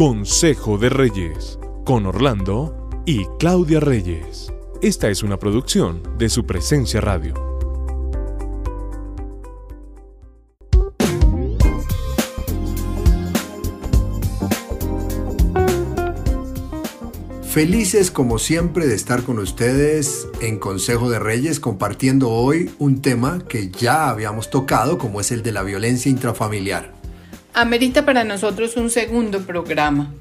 Consejo de Reyes, con Orlando y Claudia Reyes. Esta es una producción de su presencia radio. Felices como siempre de estar con ustedes en Consejo de Reyes compartiendo hoy un tema que ya habíamos tocado como es el de la violencia intrafamiliar. Amerita para nosotros un segundo programa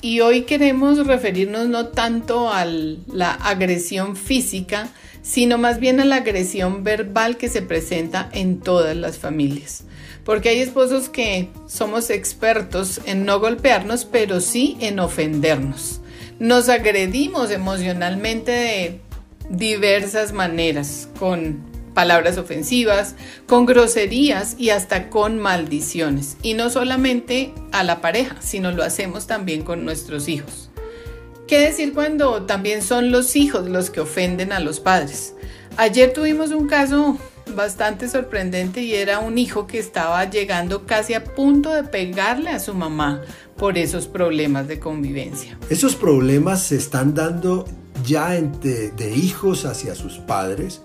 y hoy queremos referirnos no tanto a la agresión física, sino más bien a la agresión verbal que se presenta en todas las familias. Porque hay esposos que somos expertos en no golpearnos, pero sí en ofendernos. Nos agredimos emocionalmente de diversas maneras, con palabras ofensivas, con groserías y hasta con maldiciones. Y no solamente a la pareja, sino lo hacemos también con nuestros hijos. ¿Qué decir cuando también son los hijos los que ofenden a los padres? Ayer tuvimos un caso bastante sorprendente y era un hijo que estaba llegando casi a punto de pegarle a su mamá por esos problemas de convivencia. Esos problemas se están dando ya de, de hijos hacia sus padres.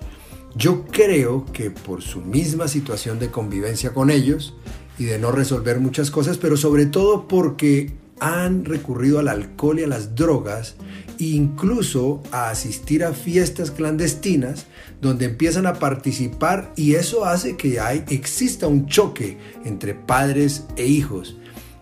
Yo creo que por su misma situación de convivencia con ellos y de no resolver muchas cosas, pero sobre todo porque han recurrido al alcohol y a las drogas e incluso a asistir a fiestas clandestinas donde empiezan a participar y eso hace que hay, exista un choque entre padres e hijos.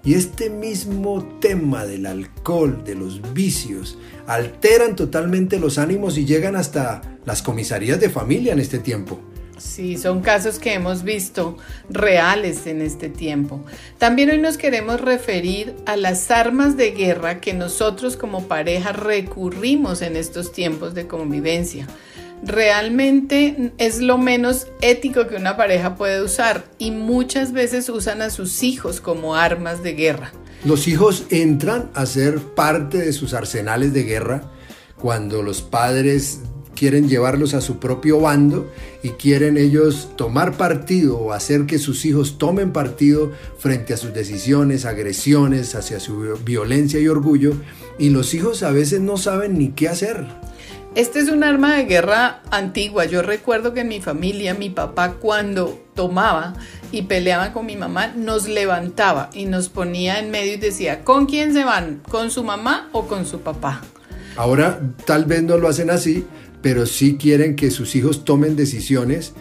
Y este mismo tema del alcohol, de los vicios, alteran totalmente los ánimos y llegan hasta las comisarías de familia en este tiempo. Sí, son casos que hemos visto reales en este tiempo. También hoy nos queremos referir a las armas de guerra que nosotros como pareja recurrimos en estos tiempos de convivencia. Realmente es lo menos ético que una pareja puede usar y muchas veces usan a sus hijos como armas de guerra. Los hijos entran a ser parte de sus arsenales de guerra cuando los padres quieren llevarlos a su propio bando y quieren ellos tomar partido o hacer que sus hijos tomen partido frente a sus decisiones, agresiones, hacia su violencia y orgullo. Y los hijos a veces no saben ni qué hacer. Este es un arma de guerra antigua. Yo recuerdo que en mi familia, mi papá cuando tomaba y peleaba con mi mamá, nos levantaba y nos ponía en medio y decía, ¿con quién se van? ¿Con su mamá o con su papá? Ahora tal vez no lo hacen así, pero sí quieren que sus hijos tomen decisiones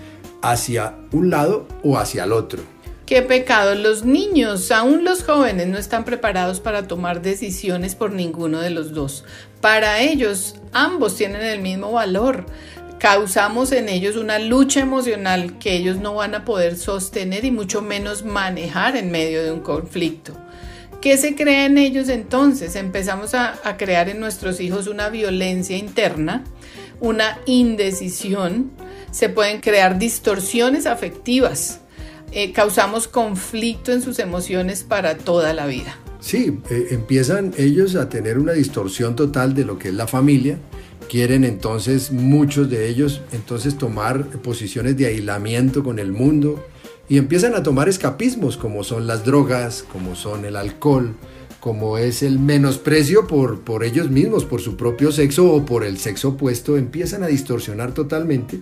hacia un lado o hacia el otro. Qué pecado, los niños, aún los jóvenes, no están preparados para tomar decisiones por ninguno de los dos. Para ellos, ambos tienen el mismo valor. Causamos en ellos una lucha emocional que ellos no van a poder sostener y mucho menos manejar en medio de un conflicto. ¿Qué se crea en ellos entonces? Empezamos a, a crear en nuestros hijos una violencia interna una indecisión, se pueden crear distorsiones afectivas, eh, causamos conflicto en sus emociones para toda la vida. Sí, eh, empiezan ellos a tener una distorsión total de lo que es la familia, quieren entonces muchos de ellos entonces tomar posiciones de aislamiento con el mundo y empiezan a tomar escapismos como son las drogas, como son el alcohol, como es el menosprecio por, por ellos mismos, por su propio sexo o por el sexo opuesto, empiezan a distorsionar totalmente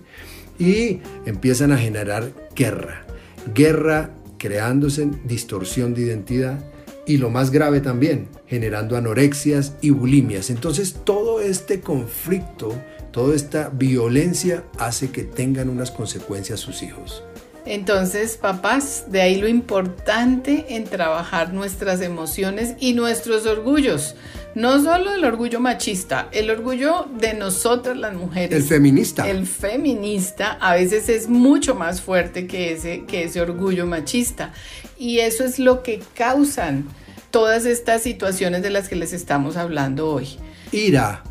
y empiezan a generar guerra. Guerra creándose distorsión de identidad y lo más grave también, generando anorexias y bulimias. Entonces todo este conflicto, toda esta violencia hace que tengan unas consecuencias sus hijos. Entonces, papás, de ahí lo importante en trabajar nuestras emociones y nuestros orgullos. No solo el orgullo machista, el orgullo de nosotras las mujeres. El feminista. El feminista a veces es mucho más fuerte que ese, que ese orgullo machista. Y eso es lo que causan todas estas situaciones de las que les estamos hablando hoy. Ira,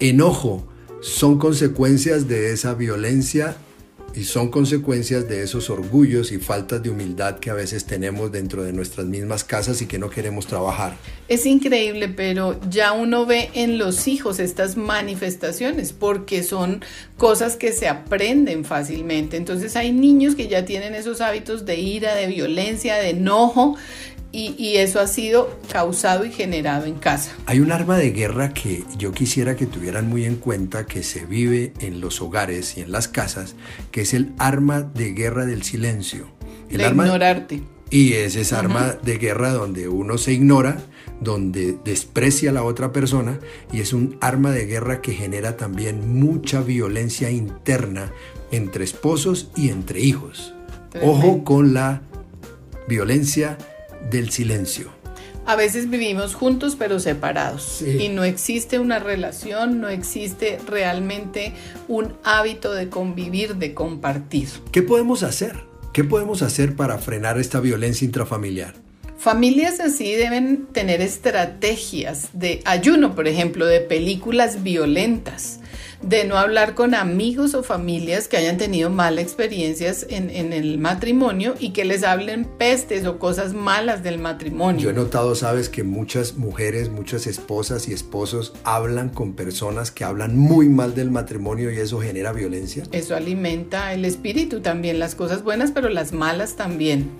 enojo, son consecuencias de esa violencia y son consecuencias de esos orgullos y faltas de humildad que a veces tenemos dentro de nuestras mismas casas y que no queremos trabajar. Es increíble, pero ya uno ve en los hijos estas manifestaciones porque son cosas que se aprenden fácilmente. Entonces hay niños que ya tienen esos hábitos de ira, de violencia, de enojo y, eso ha sido causado y generado en casa. Hay un arma de guerra que yo quisiera que tuvieran muy en cuenta que se vive en los hogares y en las casas, que es el arma de guerra del silencio. El de ignorarte. Y es esa arma de guerra donde uno se ignora, donde desprecia a la otra persona y es un arma de guerra que genera también mucha violencia interna entre esposos y entre hijos. Ojo con la violencia del silencio. A veces vivimos juntos pero separados y no existe una relación, no existe realmente un hábito de convivir, de compartir. ¿Qué podemos hacer? ¿Qué podemos hacer para frenar esta violencia intrafamiliar? Familias así deben tener estrategias de ayuno, por ejemplo, de películas violentas de no hablar con amigos o familias que hayan tenido malas experiencias en, el matrimonio y que les hablen pestes o cosas malas del matrimonio. Yo he notado, sabes, que muchas mujeres, muchas esposas y esposos hablan con personas que hablan muy mal del matrimonio y eso genera violencia. Eso alimenta el espíritu también, las cosas buenas, pero las malas también.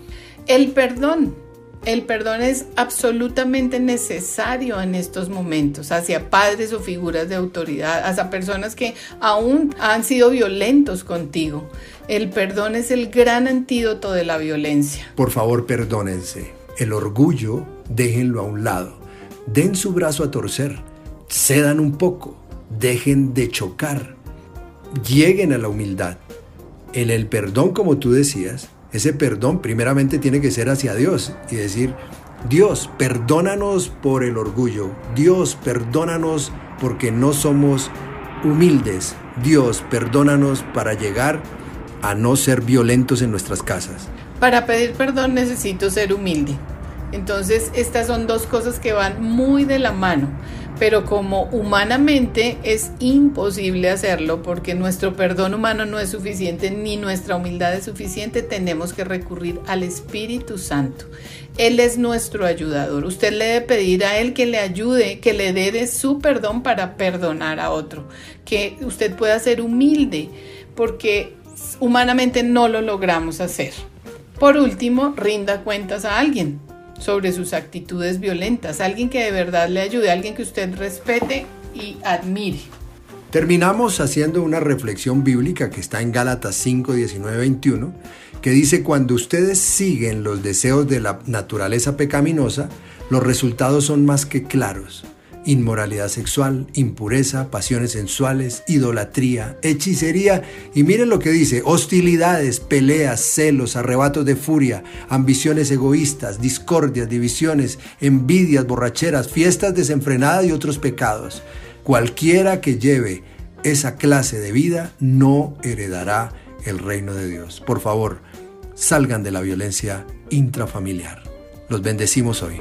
El perdón. El perdón es absolutamente necesario en estos momentos hacia padres o figuras de autoridad, hacia personas que aún han sido violentos contigo. El perdón es el gran antídoto de la violencia. Por favor, perdónense. El orgullo, déjenlo a un lado. Den su brazo a torcer. Cedan un poco. Dejen de chocar. Lleguen a la humildad. En el perdón, como tú decías, ese perdón primeramente tiene que ser hacia Dios y decir, Dios, perdónanos por el orgullo. Dios, perdónanos porque no somos humildes. Dios, perdónanos para llegar a no ser violentos en nuestras casas. Para pedir perdón necesito ser humilde. Entonces, estas son dos cosas que van muy de la mano pero como humanamente es imposible hacerlo porque nuestro perdón humano no es suficiente ni nuestra humildad es suficiente, tenemos que recurrir al Espíritu Santo. Él es nuestro ayudador. Usted le debe pedir a Él que le ayude, que le dé de su perdón para perdonar a otro, que usted pueda ser humilde porque humanamente no lo logramos hacer. Por último, rinda cuentas a alguien sobre sus actitudes violentas, alguien que de verdad le ayude, alguien que usted respete y admire. Terminamos haciendo una reflexión bíblica que está en Gálatas 5, 19, 21, que dice, cuando ustedes siguen los deseos de la naturaleza pecaminosa, los resultados son más que claros inmoralidad sexual, impureza, pasiones sensuales, idolatría, hechicería y miren lo que dice, hostilidades, peleas, celos, arrebatos de furia, ambiciones egoístas, discordias, divisiones, envidias, borracheras, fiestas desenfrenadas y otros pecados. Cualquiera que lleve esa clase de vida no heredará el reino de Dios. Por favor, salgan de la violencia intrafamiliar. Los bendecimos hoy.